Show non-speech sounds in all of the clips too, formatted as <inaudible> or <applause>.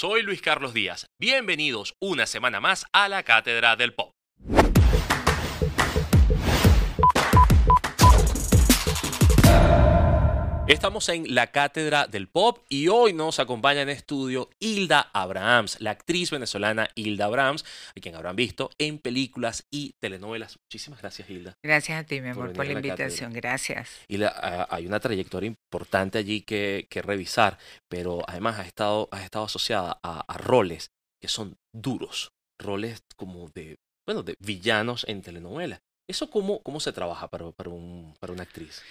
Soy Luis Carlos Díaz. Bienvenidos una semana más a la Cátedra del Pop. Estamos en la Cátedra del Pop y hoy nos acompaña en estudio Hilda Abrahams, la actriz venezolana Hilda Abrahams, a quien habrán visto en películas y telenovelas. Muchísimas gracias, Hilda. Gracias a ti, mi amor, por, la invitación. Gracias. Hay una trayectoria importante allí que, revisar, pero además ha estado, ha estado asociada a, roles que son duros, roles como de, bueno, de villanos en telenovelas. ¿Eso cómo, cómo se trabaja para, para, un, para una actriz?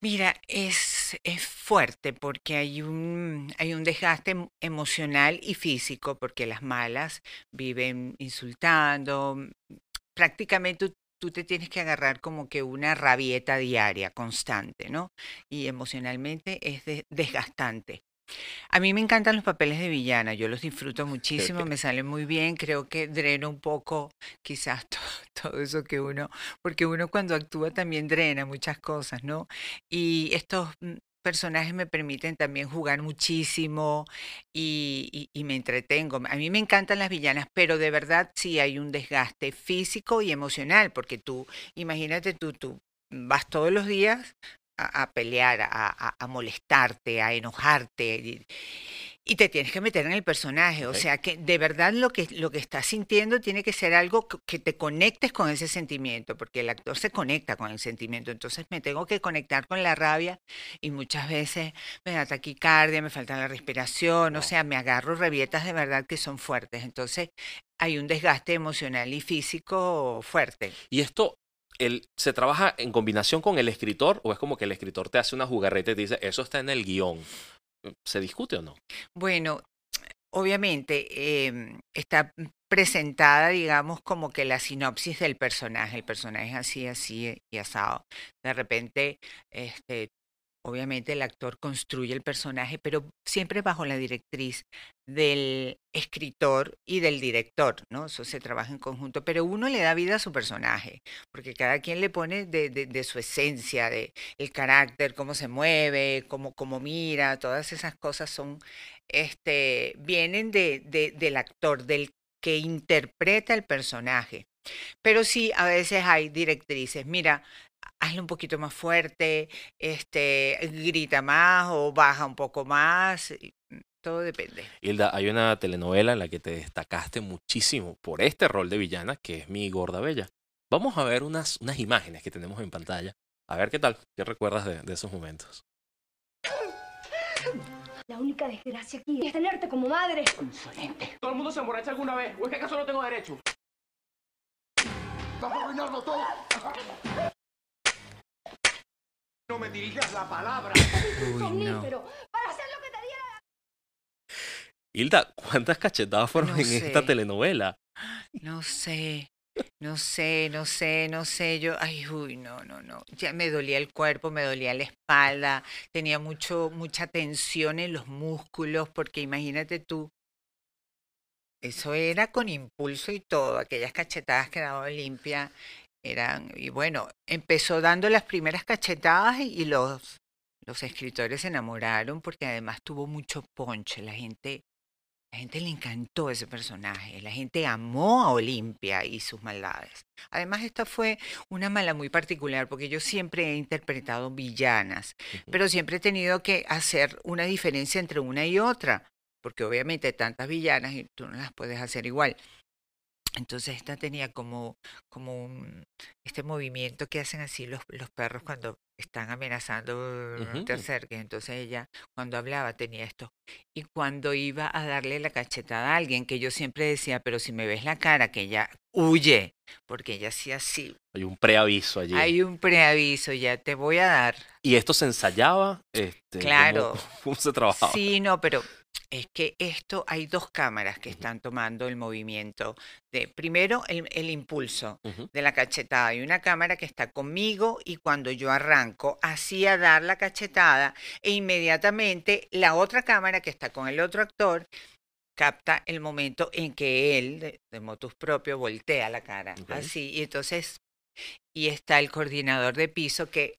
Mira, es, es fuerte porque hay un, hay un desgaste emocional y físico porque las malas viven insultando. Mm, prácticamente tú te tienes que agarrar como que una rabieta diaria, constante, ¿no? Y emocionalmente es desgastante. A mí me encantan los papeles de villana, yo los disfruto muchísimo, me salen muy bien, creo que dreno un poco quizás <laughs> todo, eso que uno, porque uno cuando actúa también drena muchas cosas, ¿no? Y estos mm, personajes me permiten también jugar muchísimo y, me entretengo. A mí me encantan las villanas, pero de verdad sí hay un desgaste físico y emocional, porque tú, imagínate tú, tú vas todos los días a, pelear, a, a, molestarte, a enojarte. Y, te tienes que meter en el personaje. O sea que de verdad lo que, lo que estás sintiendo tiene que ser algo que te conectes con ese sentimiento, porque el actor se conecta con el sentimiento. Entonces me tengo que conectar con la rabia y muchas veces me da taquicardia, me falta la respiración, o sea, me agarro rabietas de verdad que son fuertes. Entonces hay un desgaste emocional y físico fuerte. Y esto ¿se trabaja en combinación con el escritor o es como que el escritor te hace una jugarreta y te dice, eso está en el guion? ¿Se discute o no? Bueno, obviamente em, está presentada, digamos, como que la sinopsis del personaje. El personaje así, así y asado. De repente, este, obviamente el actor construye el personaje, pero siempre bajo la directriz del escritor y del director, ¿no? Eso se trabaja en conjunto, pero uno le da vida a su personaje, porque cada quien le pone de, su esencia, de el carácter, cómo se mueve, cómo, cómo mira, todas esas cosas son, este, vienen de, del actor, del que interpreta el personaje. Pero sí, a veces hay directrices. Mira, hazlo un poquito más fuerte, este, grita más o baja un poco más. Mm, todo depende. Hilda, hay una telenovela en la que te destacaste muchísimo por este rol de villana, que es Mi Gorda Bella. Vamos a ver unas, unas imágenes que tenemos en pantalla. A ver qué tal, qué recuerdas de, de esos momentos. La única desgracia aquí es tenerte como madre. Insolente. ¿Todo el mundo se emborracha alguna vez? ¿O es que acaso no tengo derecho? ¡Vamos a arruinarlo todo! No me dirijas la palabra. Somnífero, para hacer lo que te diera. Hilda, ¿cuántas cachetadas fueron en esta telenovela? No sé. No sé, no sé, no sé, yo, ay, uy, no, no, no, ya me dolía el cuerpo, me dolía la espalda, tenía mucho, mucha tensión en los músculos, porque imagínate tú, eso era con impulso y todo, aquellas cachetadas quedaban limpias, eran, y bueno, empezó dando las primeras cachetadas y los, los escritores se enamoraron porque además tuvo mucho ponche. La gente, la gente le encantó ese personaje. La gente amó a Olimpia y sus maldades. Además, esta fue una mala muy particular porque yo siempre he interpretado villanas, pero siempre he tenido que hacer una diferencia entre una y otra, porque obviamente tantas villanas y tú no las puedes hacer igual. Entonces esta tenía como, como un, este movimiento que hacen así los, los perros cuando están amenazando no te acerques. Entonces ella cuando hablaba tenía esto. Y cuando iba a darle la cachetada a alguien, que yo siempre decía, pero si me ves la cara, que ella huye, porque ella hacía así. Hay un preaviso allí. Hay un preaviso, ya te voy a dar. ¿Y esto se ensayaba? Este, claro. <laughs> ¿cómo, se trabajaba? Sí, no, pero es que esto hay dos cámaras que están tomando el movimiento de primero el, impulso de la cachetada. Y una cámara que está conmigo y cuando yo arranco así a dar la cachetada e inmediatamente la otra cámara que está con el otro actor capta el momento en que él de, motus propio voltea la cara. Así y entonces y está el coordinador de piso que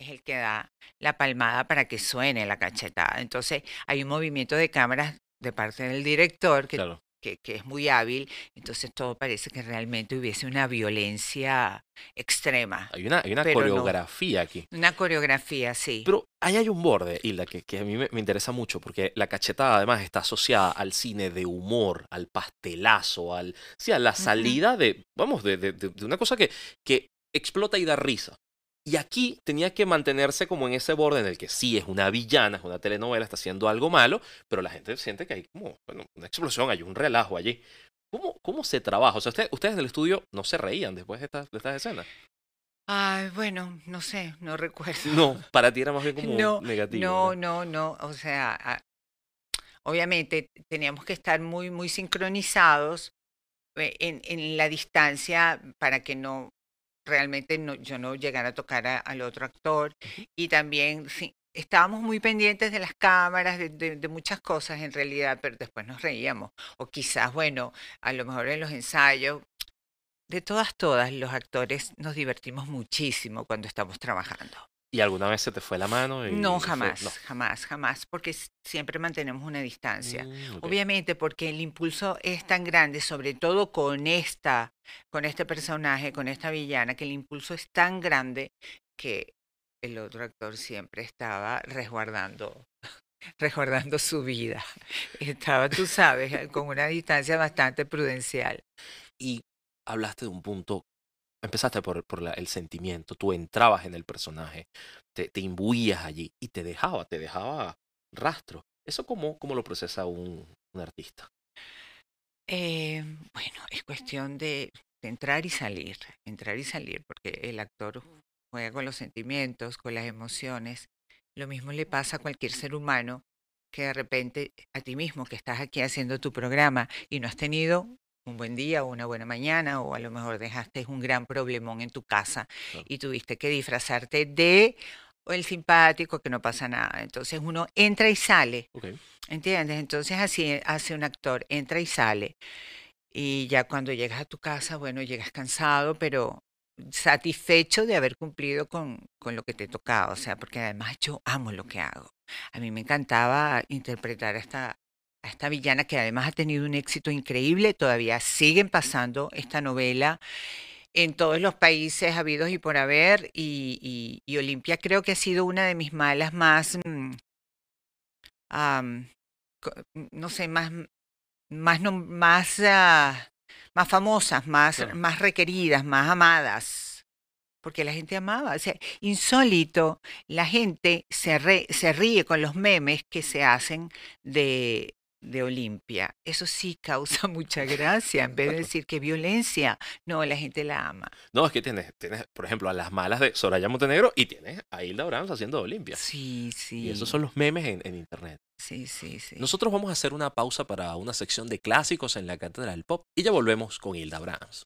es el que da la palmada para que suene la cachetada. Entonces hay un movimiento de cámaras de parte del director, que Claro. que, que es muy hábil, entonces todo parece que realmente hubiese una violencia extrema. Hay una, hay una no. coreografía aquí. Una coreografía, sí. Pero ahí hay un borde, Hilda, que, que a mí me, me interesa mucho, porque la cachetada además está asociada al cine de humor, al pastelazo, al, sí, a la salida de, vamos, de, de- de- de una cosa que, que explota y da risa. Y aquí tenía que mantenerse como en ese borde en el que sí es una villana, es una telenovela, está haciendo algo malo, pero la gente siente que hay como bueno, una explosión, hay un relajo allí. ¿Cómo, cómo se trabaja? O sea, usted- ustedes del estudio no se reían después de estas, de estas escenas. Ay, bueno, no sé, no recuerdo. No, para ti era más bien como <laughs> No, negativo. No, no, no. O sea, a- obviamente teníamos que estar muy, muy sincronizados eh, en, en la distancia para que no realmente no, yo no llegara a tocar a- al otro actor. Y también sí, estábamos muy pendientes de las cámaras, de, de- de muchas cosas en realidad, pero después nos reíamos. O quizás, bueno, a lo mejor en los ensayos. De todas, todas, los actores nos divertimos muchísimo cuando estamos trabajando. ¿Y alguna vez se te fue la mano? y No, fue- jamás, no. jamás, jamás, porque siempre mantenemos una distancia. Mm. Obviamente, porque el impulso es tan grande, sobre todo con esta, con este personaje, con esta villana, que el impulso es tan grande que el otro actor siempre estaba resguardando, <laughs> resguardando su vida. <laughs> Estaba, tú sabes, con una distancia bastante prudencial. Y hablaste de un punto, empezaste por, el sentimiento, tú entrabas en el personaje, te, te imbuías allí y te dejaba, te dejaba rastro. ¿Eso cómo, lo procesa un, un artista? Eh, bueno, es cuestión de, de entrar y salir, entrar y salir, porque el actor juega con los sentimientos, con las emociones. Lo mismo le pasa a cualquier ser humano que de repente a ti mismo que estás aquí haciendo tu programa y no has tenido un buen día o una buena mañana o a lo mejor dejaste un gran problemón en tu casa Claro. y tuviste que disfrazarte de el simpático que no pasa nada. Entonces uno entra y sale. ¿Entiendes? Entonces así hace un actor, entra y sale. Y ya cuando llegas a tu casa, bueno, llegas cansado, pero satisfecho de haber cumplido con, con lo que te tocaba. O sea, porque además yo amo lo que hago. A mí me encantaba interpretar a esta, a esta villana que además ha tenido un éxito increíble. Todavía siguen pasando esta novela en todos los países habidos y por haber. Y, y, y Olimpia creo que ha sido una de mis malas más... mm, no sé, más, más, más, ah, más famosas, más, Claro. más requeridas, más amadas. Porque la gente amaba. O sea, insólito, la gente se, re- se ríe con los memes que se hacen de, de Olimpia. Eso sí causa <laughs> mucha gracia. En vez de decir que violencia, no, la gente la ama. No, es que tienes, tienes, por ejemplo, a las malas de Soraya Montenegro y tienes a Hilda Brahms haciendo Olimpia. Sí, sí. Y esos son los memes en, en internet. Sí, sí, sí. Nosotros vamos a hacer una pausa para una sección de clásicos en la Cátedra del Pop y ya volvemos con Hilda Brahms.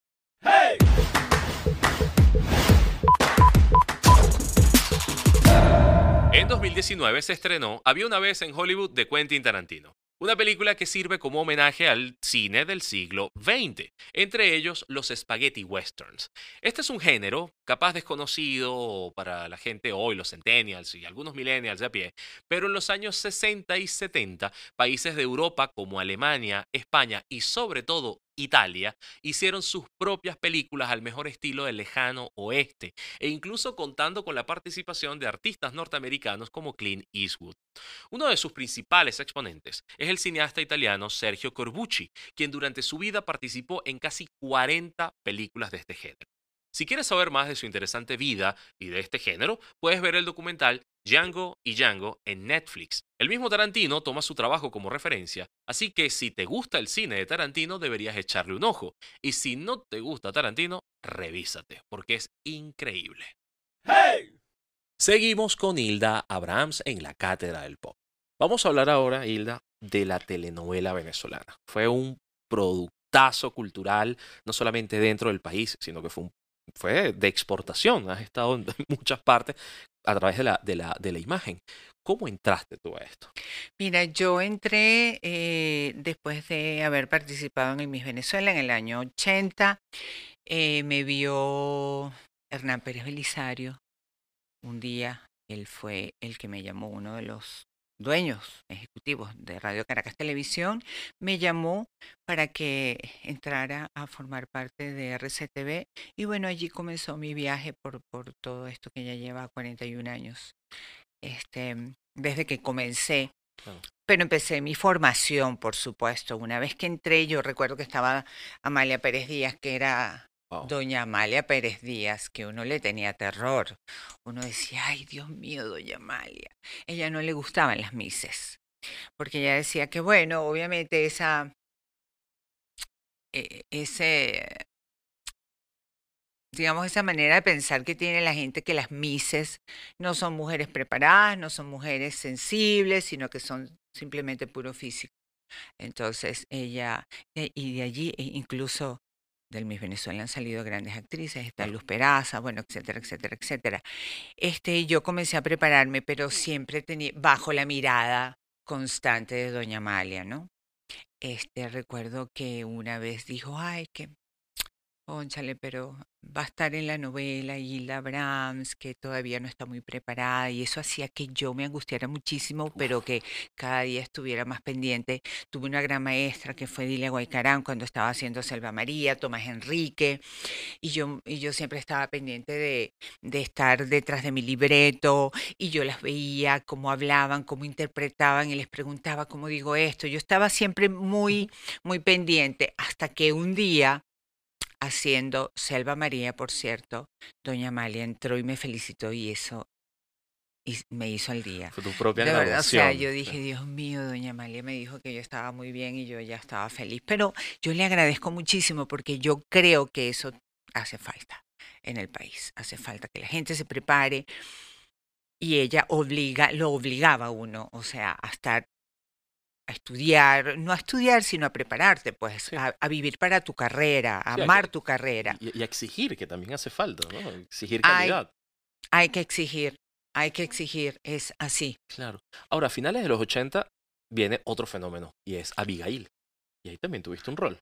En 2019 se estrenó Había una vez en Hollywood de Quentin Tarantino, una película que sirve como homenaje al cine del siglo XX, entre ellos los spaghetti westerns. Este es un género capaz desconocido para la gente hoy, los centennials y algunos millennials de a pie, pero en los años 60 y 70, países de Europa como Alemania, España y sobre todo Italia hicieron sus propias películas al mejor estilo del lejano oeste, e incluso contando con la participación de artistas norteamericanos como Clint Eastwood. Uno de sus principales exponentes es el cineasta italiano Sergio Corbucci, quien durante su vida participó en casi 40 películas de este género. Si quieres saber más de su interesante vida y de este género, puedes ver el documental Django y Django en Netflix. El mismo Tarantino toma su trabajo como referencia, así que si te gusta el cine de Tarantino deberías echarle un ojo. Y si no te gusta Tarantino, revísate, porque es increíble. Seguimos con Hilda Abrams en la Cátedra del Pop. Vamos a hablar ahora, Hilda, de la telenovela venezolana. Fue un productazo cultural, no solamente dentro del país, sino que fue, un- fue de exportación. Has estado en <laughs> muchas partes a través de la, de la, de la imagen. ¿Cómo entraste tú a esto? Mira, yo entré eh, después de haber participado en el Miss Venezuela en el año 80. eh, me vio Hernán Pérez Belisario un día. Él fue el que me llamó, uno de los dueños ejecutivos de Radio Caracas Televisión, me llamó para que entrara a formar parte de RCTV y bueno, allí comenzó mi viaje por, por todo esto que ya lleva 41 años. Este, desde que comencé pero empecé mi formación, por supuesto. Una vez que entré, yo recuerdo que estaba Amalia Pérez Díaz, que era doña Amalia Pérez Díaz, que uno le tenía terror. Uno decía, ay, Dios mío, doña Amalia. Ella no le gustaban las mises, porque ella decía que, bueno, obviamente esa, e, ese digamos, esa manera de pensar que tiene la gente que las mises no son mujeres preparadas, no son mujeres sensibles, sino que son simplemente puro físico. Entonces ella, eh, y de allí e incluso del Miss Venezuela han salido grandes actrices, está Luz Peraza, bueno, etcétera, etcétera, etcétera. Este, yo comencé a prepararme, pero siempre tenía, bajo la mirada constante de Doña Amalia, ¿no? Este, recuerdo que una vez dijo, ay, que Conchale, pero va a estar en la novela Hilda Brahms, que todavía no está muy preparada, y eso hacía que yo me angustiara muchísimo, pero que cada día estuviera más pendiente. Tuve una gran maestra que fue Dilia Guaycarán cuando estaba haciendo Selva María, Tomás Enrique, y yo, y yo siempre estaba pendiente de, de estar detrás de mi libreto, y yo las veía, cómo hablaban, cómo interpretaban, y les preguntaba cómo digo esto. Yo estaba siempre muy, muy pendiente, hasta que un día haciendo Selva María, por cierto, doña Amalia entró y me felicitó y eso y me hizo al día. Fue tu propia de verdad, o sea, yo dije, Dios mío, doña Amalia me dijo que yo estaba muy bien y yo ya estaba feliz. Pero yo le agradezco muchísimo porque yo creo que eso hace falta en el país. Hace falta que la gente se prepare y ella obliga, lo obligaba a uno, o sea, a estar a estudiar, no a estudiar, sino a prepararte, pues, a, vivir para tu carrera, a amar tu carrera. Y, a exigir, que también hace falta, ¿no? Exigir calidad. Hay, que exigir, hay que exigir, es así. Claro. Ahora, a finales de los 80 viene otro fenómeno, y es Abigail. Y ahí también tuviste un rol.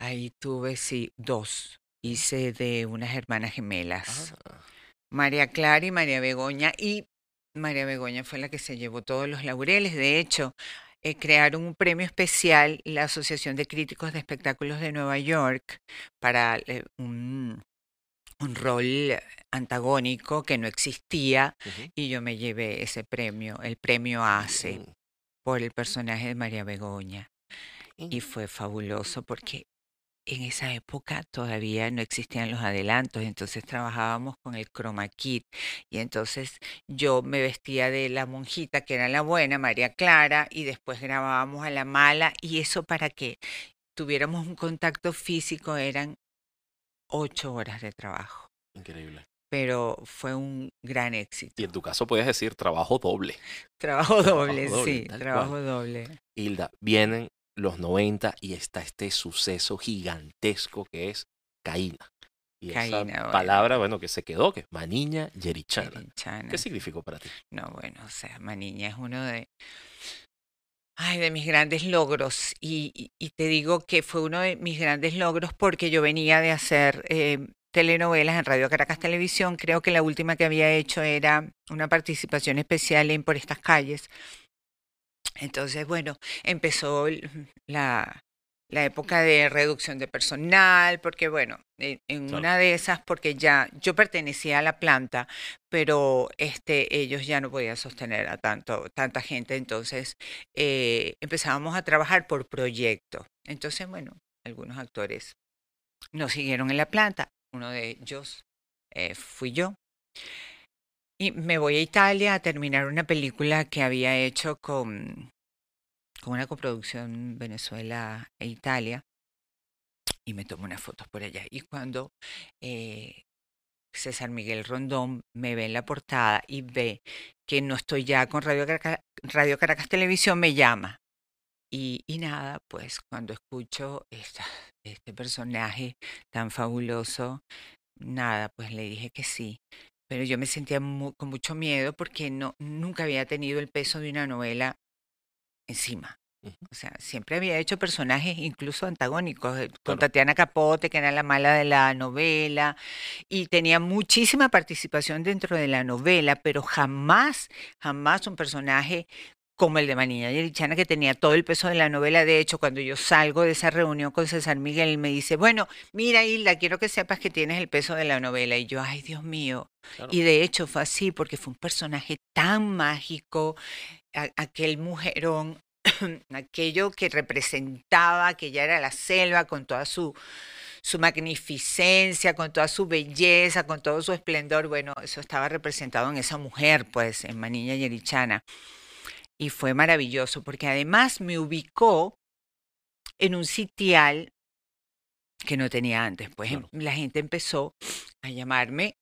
Ahí tuve, sí, dos. Hice de unas hermanas gemelas. Ah. María Clara y María Begoña. Y María Begoña fue la que se llevó todos los laureles. De hecho, eh, crearon un premio especial, la Asociación de Críticos de Espectáculos de Nueva York, para eh, un, rol antagónico que no existía, y yo me llevé ese premio, el premio ACE, mm. por el personaje de María Begoña. Y fue fabuloso porque en esa época todavía no existían los adelantos, entonces trabajábamos con el chroma kit y entonces yo me vestía de la monjita que era la buena, María Clara, y después grabábamos a la mala y eso para que tuviéramos un contacto físico eran ocho horas de trabajo. Increíble. Pero fue un gran éxito. Y en tu caso puedes decir trabajo doble. Trabajo <laughs> doble, sí, trabajo doble. Hilda, vienen los 90 y está este suceso gigantesco que es Caína. Y esa palabra, bueno, que se quedó, que es Maniña Yerichana. ¿Qué significó para ti? No, bueno, o sea, Maniña es uno de, ay, de mis grandes logros. Y, y, te digo que fue uno de mis grandes logros porque yo venía de hacer eh, telenovelas en Radio Caracas Televisión. Creo que la última que había hecho era una participación especial en Por estas calles, entonces, bueno, empezó la, la época de reducción de personal, porque bueno, en, una de esas, porque ya yo pertenecía a la planta, pero este, ellos ya no podían sostener a tanto, tanta gente, entonces eh, empezábamos a trabajar por proyecto. Entonces, bueno, algunos actores nos siguieron en la planta, uno de ellos eh, fui yo. Y me voy a Italia a terminar una película que había hecho con, con una coproducción Venezuela e Italia. Y me tomo unas fotos por allá. Y cuando eh, César Miguel Rondón me ve en la portada y ve que no estoy ya con Radio Caracas, Radio Caracas Televisión, me llama. Y, y nada, pues cuando escucho este personaje tan fabuloso, nada, pues le dije que sí pero yo me sentía con mucho miedo porque no, nunca había tenido el peso de una novela encima. O sea, siempre había hecho personajes incluso antagónicos, eh, con Tatiana Capote, que era la mala de la novela, y tenía muchísima participación dentro de la novela, pero jamás, jamás un personaje como el de Manilla Yerichana, que tenía todo el peso de la novela. De hecho, cuando yo salgo de esa reunión con César Miguel, me dice, bueno, mira Hilda, quiero que sepas que tienes el peso de la novela. Y yo, ay Dios mío. Y de hecho fue así, porque fue un personaje tan mágico, aquel mujerón, <clears throat> aquello que representaba, que ya era la selva con toda su su magnificencia, con toda su belleza, con todo su esplendor. Bueno, eso estaba representado en esa mujer, pues, en Manilla Yerichana y fue maravilloso porque además me ubicó en un sitial que no tenía antes. Pues em, la gente empezó a llamarme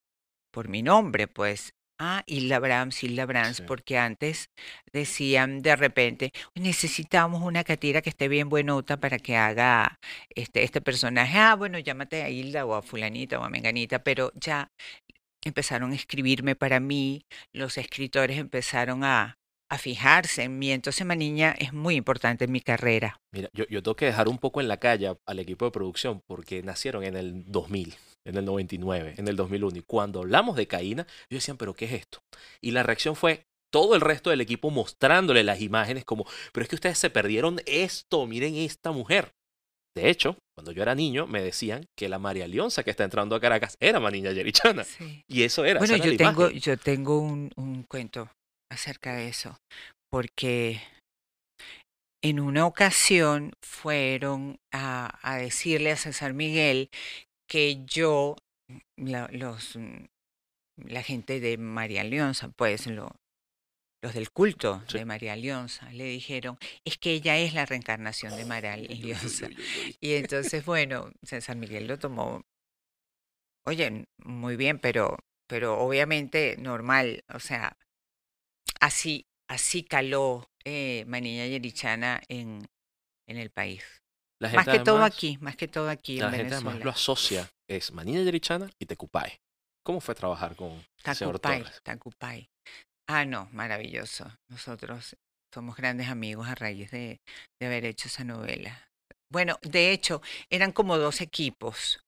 por mi nombre, pues. Ah, Hilda Brahms, Hilda Brahms, porque antes decían de repente, necesitamos una catira que esté bien buenota para que haga este, este personaje. Ah, bueno, llámate a Hilda o a fulanita o a menganita, pero ya empezaron a escribirme para mí, los escritores empezaron a, a fijarse en mí. Entonces, niña es muy importante en mi carrera. Mira, yo, yo tengo que dejar un poco en la calle al equipo de producción porque nacieron en el 2000, en el 99, en el 2001. Y cuando hablamos de Caína, ellos decían, ¿pero qué es esto? Y la reacción fue todo el resto del equipo mostrándole las imágenes como, pero es que ustedes se perdieron esto, miren esta mujer. De hecho, cuando yo era niño, me decían que la María Leonza que está entrando a Caracas era Maniña Yerichana. Y eso era. Bueno, yo, tengo, yo tengo un, un cuento acerca de eso, porque en una ocasión fueron a, a decirle a César Miguel que yo, la, los, mm, la gente de María Leonza, pues lo, los del culto de María Leonza, le dijeron, es que ella es la reencarnación de María <laughs> Leonza. Y <laughs> entonces, bueno, César Miguel lo tomó, oye, muy bien, pero, pero obviamente normal, o sea, así, así caló eh, Manilla Yerichana en, en el país. más que todo aquí, más que todo aquí. La gente además lo asocia, es Manilla Yerichana y Tecupay. ¿Cómo fue trabajar con Tacupay, Tacupay. Ah, no, maravilloso. Nosotros somos grandes amigos a raíz de, de haber hecho esa novela. Bueno, de hecho, eran como dos equipos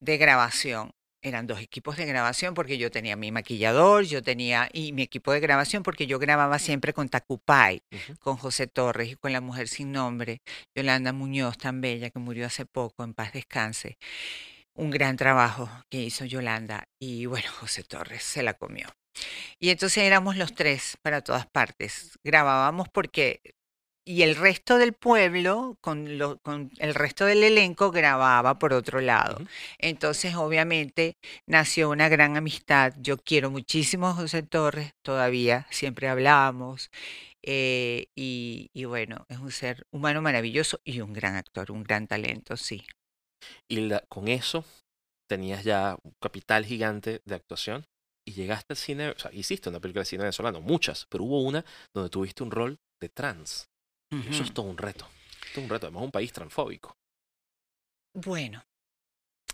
de grabación eran dos equipos de grabación porque yo tenía mi maquillador, yo tenía y mi equipo de grabación porque yo grababa siempre con Tacupay, con José Torres y con la mujer sin nombre, Yolanda Muñoz, tan bella que murió hace poco, en paz descanse. Un gran trabajo que hizo Yolanda y bueno, José Torres se la comió. Y entonces éramos los tres para todas partes. Grabábamos porque y el resto del pueblo, con, lo, con, el resto del elenco, grababa por otro lado. Entonces, obviamente, nació una gran amistad. Yo quiero muchísimo a José Torres, todavía, siempre hablamos. Eh, y, y, bueno, es un ser humano maravilloso y un gran actor, un gran talento, sí. Y con eso tenías ya un capital gigante de actuación y llegaste al cine, o sea, hiciste una película de cine venezolano, muchas, pero hubo una donde tuviste un rol de trans. Eso es todo un reto. Todo un reto. Además, un país transfóbico. Bueno,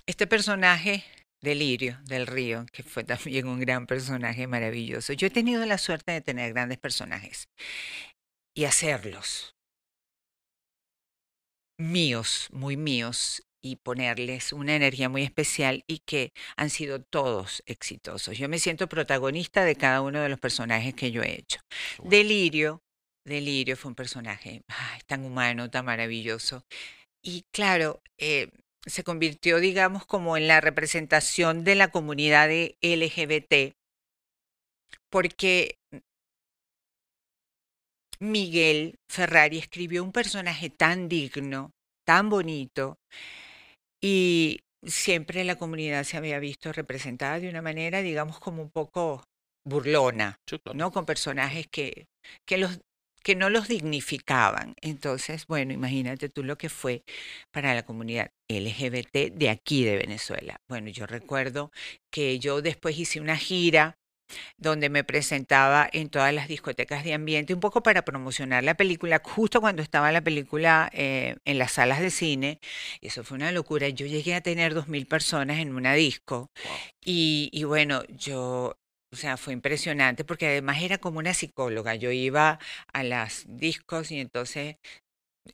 este personaje Delirio del Río, que fue también un gran personaje maravilloso. Yo he tenido la suerte de tener grandes personajes y hacerlos míos, muy míos, y ponerles una energía muy especial y que han sido todos exitosos. Yo me siento protagonista de cada uno de los personajes que yo he hecho. Delirio Delirio fue un personaje tan humano, tan maravilloso. Y claro, eh, se convirtió, digamos, como en la representación de la comunidad de LGBT, porque Miguel Ferrari escribió un personaje tan digno, tan bonito, y siempre la comunidad se había visto representada de una manera, digamos, como un poco burlona, ¿no? Con personajes que, que los que no los dignificaban. Entonces, bueno, imagínate tú lo que fue para la comunidad LGBT de aquí de Venezuela. Bueno, yo recuerdo que yo después hice una gira donde me presentaba en todas las discotecas de ambiente, un poco para promocionar la película, justo cuando estaba la película eh, en las salas de cine. Eso fue una locura. Yo llegué a tener dos mil personas en una disco. Y, y bueno, yo o sea, fue impresionante porque además era como una psicóloga. Yo iba a las discos y entonces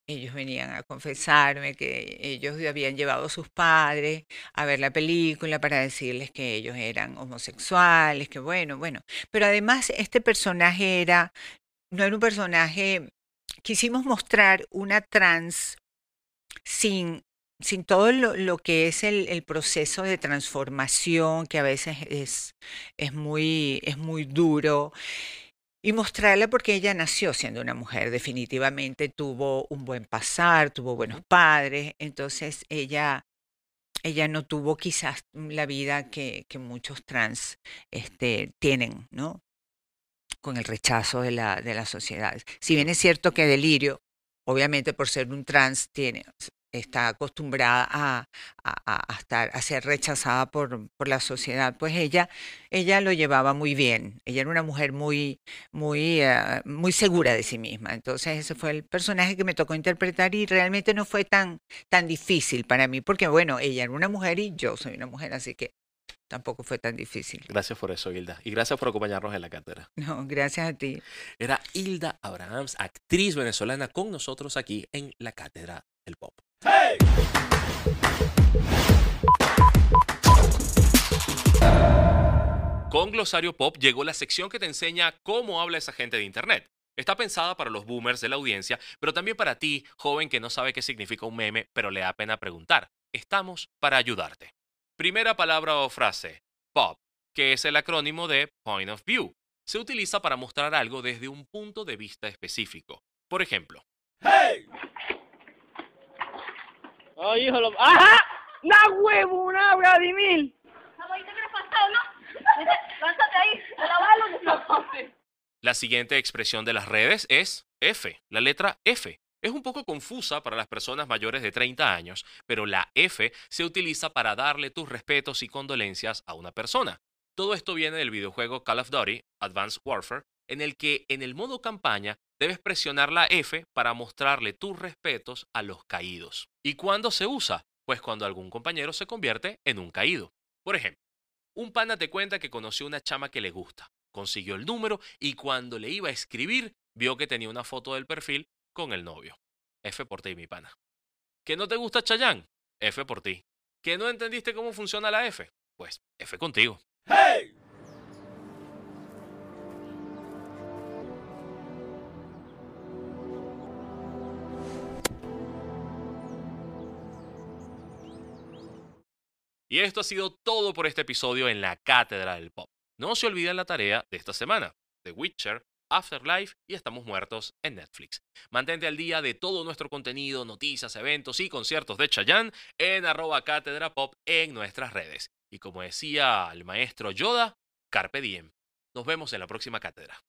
ellos venían a confesarme que ellos habían llevado a sus padres a ver la película para decirles que ellos eran homosexuales, que bueno, bueno. Pero además este personaje era no era un personaje, quisimos mostrar una trans sin, sin todo lo, que es el, proceso de transformación, que a veces es, es, muy, es muy duro, y mostrarla porque ella nació siendo una mujer, definitivamente tuvo un buen pasar, tuvo buenos padres, entonces ella, ella no tuvo quizás la vida que, que muchos trans este, tienen, ¿no? con el rechazo de la, de la sociedad. Si bien es cierto que Delirio, obviamente por ser un trans, tiene, está acostumbrada a, a, estar, a ser rechazada por, por, la sociedad, pues ella, ella lo llevaba muy bien. Ella era una mujer muy, muy, eh, muy segura de sí misma. Entonces ese fue el personaje que me tocó interpretar y realmente no fue tan, tan difícil para mí, porque bueno, ella era una mujer y yo soy una mujer, así que tampoco fue tan difícil. Gracias por eso, Hilda. Y gracias por acompañarnos en la cátedra. <laughs> No, gracias a ti. Era Hilda Abrahams, actriz venezolana, con nosotros aquí en la cátedra del pop. Con Glosario Pop llegó la sección que te enseña cómo habla esa gente de Internet. Está pensada para los boomers de la audiencia, pero también para ti, joven que no sabe qué significa un meme, pero le da pena preguntar. Estamos para ayudarte. Primera palabra o frase, POP, que es el acrónimo de Point of View. Se utiliza para mostrar algo desde un punto de vista específico. Por ejemplo, ¡Hey! ¡Ay, hijo! ¡Ajá! ¡Na huevo, una Vladimir! La siguiente expresión de las redes es F, la letra F. Es un poco confusa para las personas mayores de 30 años, pero la F se utiliza para darle tus respetos y condolencias a una persona. Todo esto viene del videojuego Call of Duty Advanced Warfare, en el que en el modo campaña debes presionar la F para mostrarle tus respetos a los caídos. ¿Y cuándo se usa? Pues cuando algún compañero se convierte en un caído. Por ejemplo, un pana te cuenta que conoció una chama que le gusta, consiguió el número y cuando le iba a escribir vio que tenía una foto del perfil con el novio. F por ti, mi pana. ¿Que no te gusta Chayán? F por ti. ¿Que no entendiste cómo funciona la F? Pues F contigo. ¡Hey! Y esto ha sido todo por este episodio en la Cátedra del Pop. No se olviden la tarea de esta semana. The Witcher Afterlife y Estamos Muertos en Netflix. Mantente al día de todo nuestro contenido, noticias, eventos y conciertos de Chayanne en arroba cátedra pop en nuestras redes. Y como decía el maestro Yoda, Carpe Diem. Nos vemos en la próxima cátedra.